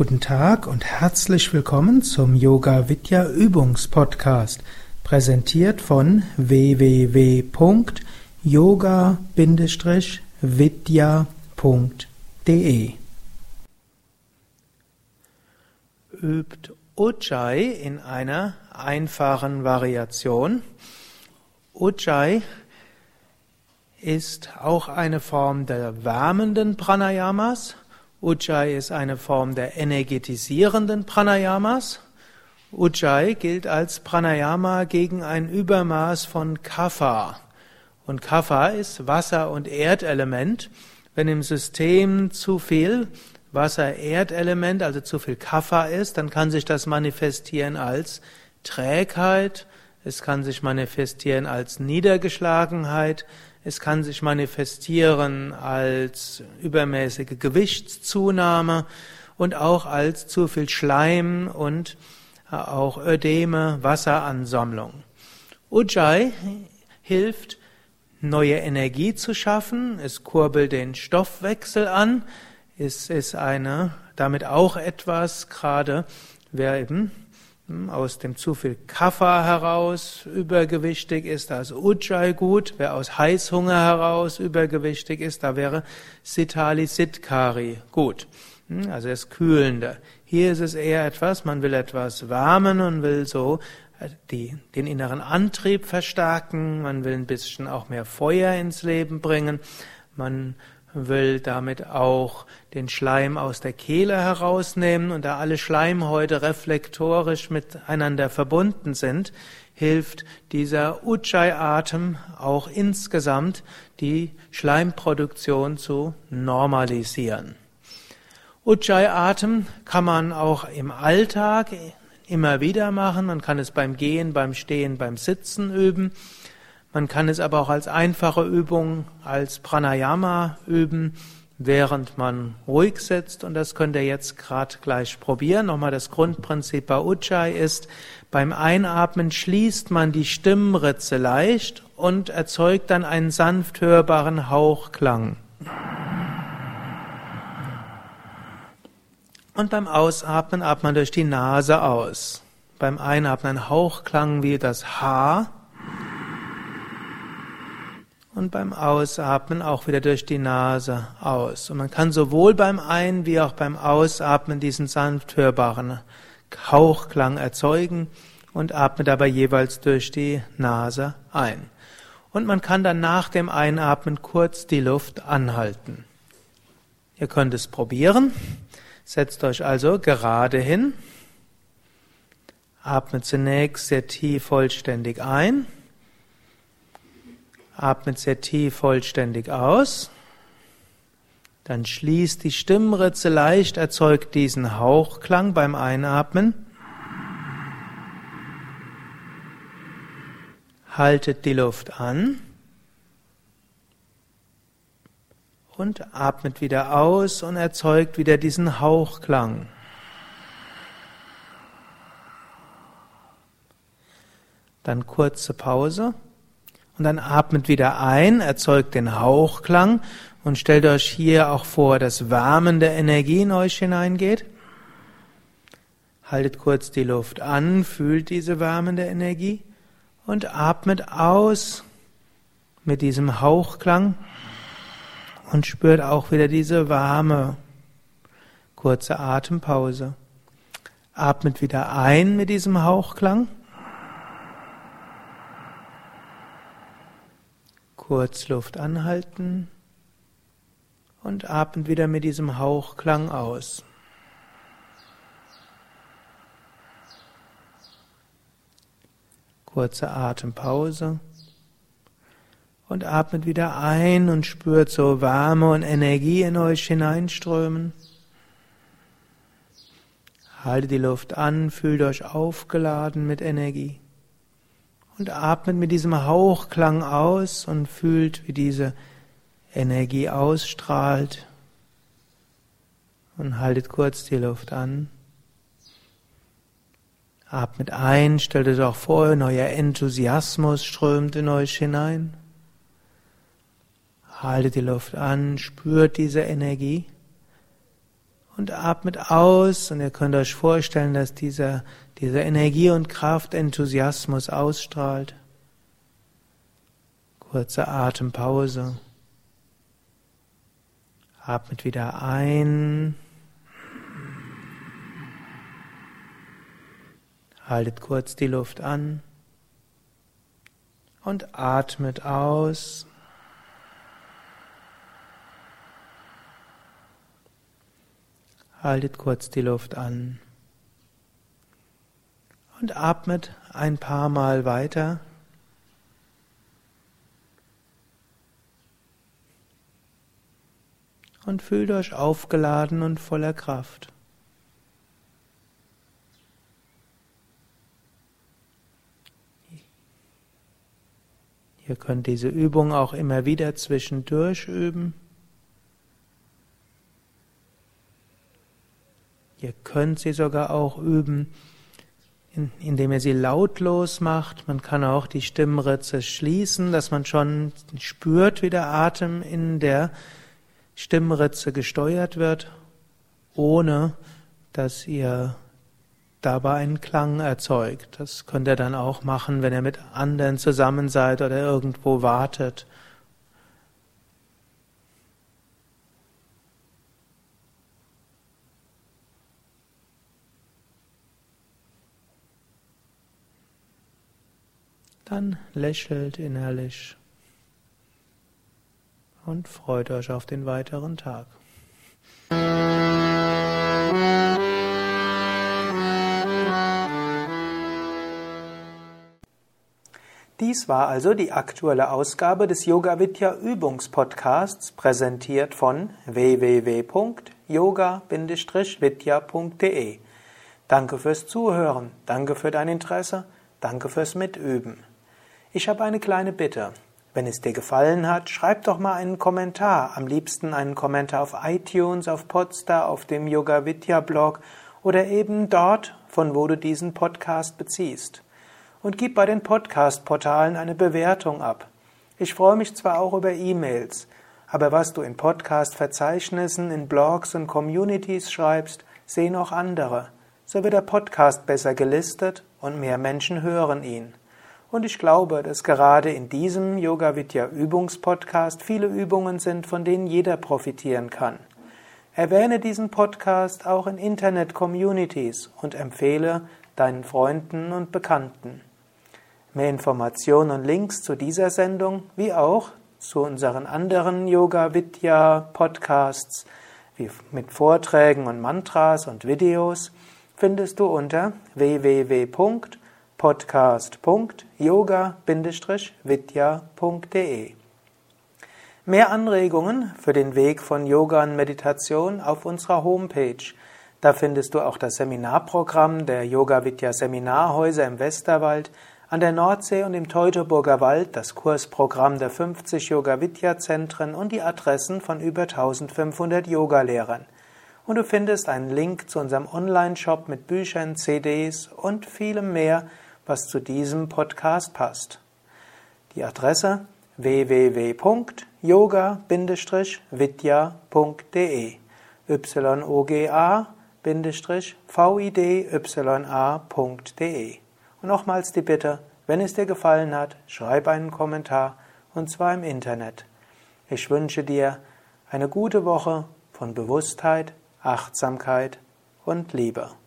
Guten Tag und herzlich willkommen zum Yoga Vidya Übungspodcast, präsentiert von www.yoga-vidya.de. Übt Ujjayi in einer einfachen Variation. Ujjayi ist auch eine Form der wärmenden Pranayamas. Ujjayi ist eine Form der energetisierenden Pranayamas. Ujjayi gilt als Pranayama gegen ein Übermaß von Kapha. Und Kapha ist Wasser- und Erdelement. Wenn im System zu viel Wasser-Erdelement, also zu viel Kapha ist, dann kann sich das manifestieren als Trägheit, es kann sich manifestieren als Niedergeschlagenheit, es kann sich manifestieren als übermäßige Gewichtszunahme und auch als zu viel Schleim und äh, auch Ödeme, Wasseransammlung. Ujjayi hilft, neue Energie zu schaffen, es kurbelt den Stoffwechsel an, es ist eine, damit auch etwas, gerade wer eben aus dem zu viel Kaffa heraus übergewichtig ist, da ist Ujjayi gut. Wer aus Heißhunger heraus übergewichtig ist, da wäre Sitali Sitkari gut. Hm, also das Kühlende. Hier ist es eher etwas, man will etwas wärmen und will so äh, die, den inneren Antrieb verstärken, man will ein bisschen auch mehr Feuer ins Leben bringen, man will damit auch den Schleim aus der Kehle herausnehmen und da alle Schleimhäute reflektorisch miteinander verbunden sind, hilft dieser Ujjayi-Atem auch insgesamt die Schleimproduktion zu normalisieren. Ujjayi-Atem kann man auch im Alltag immer wieder machen. Man kann es beim Gehen, beim Stehen, beim Sitzen üben. Man kann es aber auch als einfache Übung, als Pranayama üben, während man ruhig sitzt. Und das könnt ihr jetzt gerade gleich probieren. Nochmal das Grundprinzip bei Ujjayi ist, beim Einatmen schließt man die Stimmritze leicht und erzeugt dann einen sanft hörbaren Hauchklang. Und beim Ausatmen atmet man durch die Nase aus. Beim Einatmen ein Hauchklang wie das H und beim Ausatmen auch wieder durch die Nase aus. Und man kann sowohl beim Ein- wie auch beim Ausatmen diesen sanft hörbaren Hauchklang erzeugen und atmet dabei jeweils durch die Nase ein. Und man kann dann nach dem Einatmen kurz die Luft anhalten. Ihr könnt es probieren. Setzt euch also gerade hin. Atmet zunächst sehr tief vollständig ein. Atmet sehr tief vollständig aus. Dann schließt die Stimmritze leicht, erzeugt diesen Hauchklang beim Einatmen. Haltet die Luft an und atmet wieder aus und erzeugt wieder diesen Hauchklang. Dann kurze Pause. Und dann atmet wieder ein, erzeugt den Hauchklang und stellt euch hier auch vor, dass wärmende Energie in euch hineingeht. Haltet kurz die Luft an, fühlt diese wärmende Energie und atmet aus mit diesem Hauchklang und spürt auch wieder diese warme, kurze Atempause. Atmet wieder ein mit diesem Hauchklang Kurz Luft anhalten und atmet wieder mit diesem Hauchklang aus. Kurze Atempause und atmet wieder ein und spürt so Wärme und Energie in euch hineinströmen. Haltet die Luft an, fühlt euch aufgeladen mit Energie und atmet mit diesem Hauchklang aus und fühlt, wie diese Energie ausstrahlt. Und haltet kurz die Luft an. Atmet ein, stellt euch auch vor, neuer Enthusiasmus strömt in euch hinein. Haltet die Luft an, spürt diese Energie und atmet aus und ihr könnt euch vorstellen, dass dieser, dieser Energie und Kraft, Enthusiasmus ausstrahlt. Kurze Atempause. Atmet wieder ein. Haltet kurz die Luft an und atmet aus. Haltet kurz die Luft an und atmet ein paar Mal weiter. Und fühlt euch aufgeladen und voller Kraft. Ihr könnt diese Übung auch immer wieder zwischendurch üben. Ihr könnt sie sogar auch üben, indem ihr sie lautlos macht. Man kann auch die Stimmritze schließen, dass man schon spürt, wie der Atem in der Stimmritze gesteuert wird, ohne dass ihr dabei einen Klang erzeugt. Das könnt ihr dann auch machen, wenn ihr mit anderen zusammen seid oder irgendwo wartet dann lächelt innerlich und freut euch auf den weiteren Tag. Dies war also die aktuelle Ausgabe des Yoga Vidya Übungspodcasts, präsentiert von www.yoga-vidya.de. Danke fürs Zuhören, danke für dein Interesse, danke fürs Mitüben. Ich habe eine kleine Bitte. Wenn es dir gefallen hat, schreib doch mal einen Kommentar. Am liebsten einen Kommentar auf iTunes, auf Podstar, auf dem Yoga Vidya Blog oder eben dort, von wo du diesen Podcast beziehst. Und gib bei den Podcast-Portalen eine Bewertung ab. Ich freue mich zwar auch über E-Mails, aber was du in Podcast-Verzeichnissen, in Blogs und Communities schreibst, sehen auch andere. So wird der Podcast besser gelistet und mehr Menschen hören ihn. Und ich glaube, dass gerade in diesem Yoga Vidya Übungspodcast viele Übungen sind, von denen jeder profitieren kann. Erwähne diesen Podcast auch in Internet-Communities und empfehle deinen Freunden und Bekannten. Mehr Informationen und Links zu dieser Sendung, wie auch zu unseren anderen Yoga Vidya Podcasts, wie mit Vorträgen und Mantras und Videos, findest du unter www podcast.yoga-vidya.de. Mehr Anregungen für den Weg von Yoga und Meditation auf unserer Homepage. Da findest du auch das Seminarprogramm der Yoga Vidya Seminarhäuser im Westerwald, an der Nordsee und im Teutoburger Wald das Kursprogramm der 50 Yoga Vidya Zentren und die Adressen von über 1500 Yogalehrern. Und du findest einen Link zu unserem Online-Shop mit Büchern, CDs und vielem mehr was zu diesem Podcast passt. Die Adresse www.yoga-vidya.de yoga-vidya.de Und nochmals die Bitte, wenn es dir gefallen hat, schreib einen Kommentar und zwar im Internet. Ich wünsche dir eine gute Woche von Bewusstheit, Achtsamkeit und Liebe.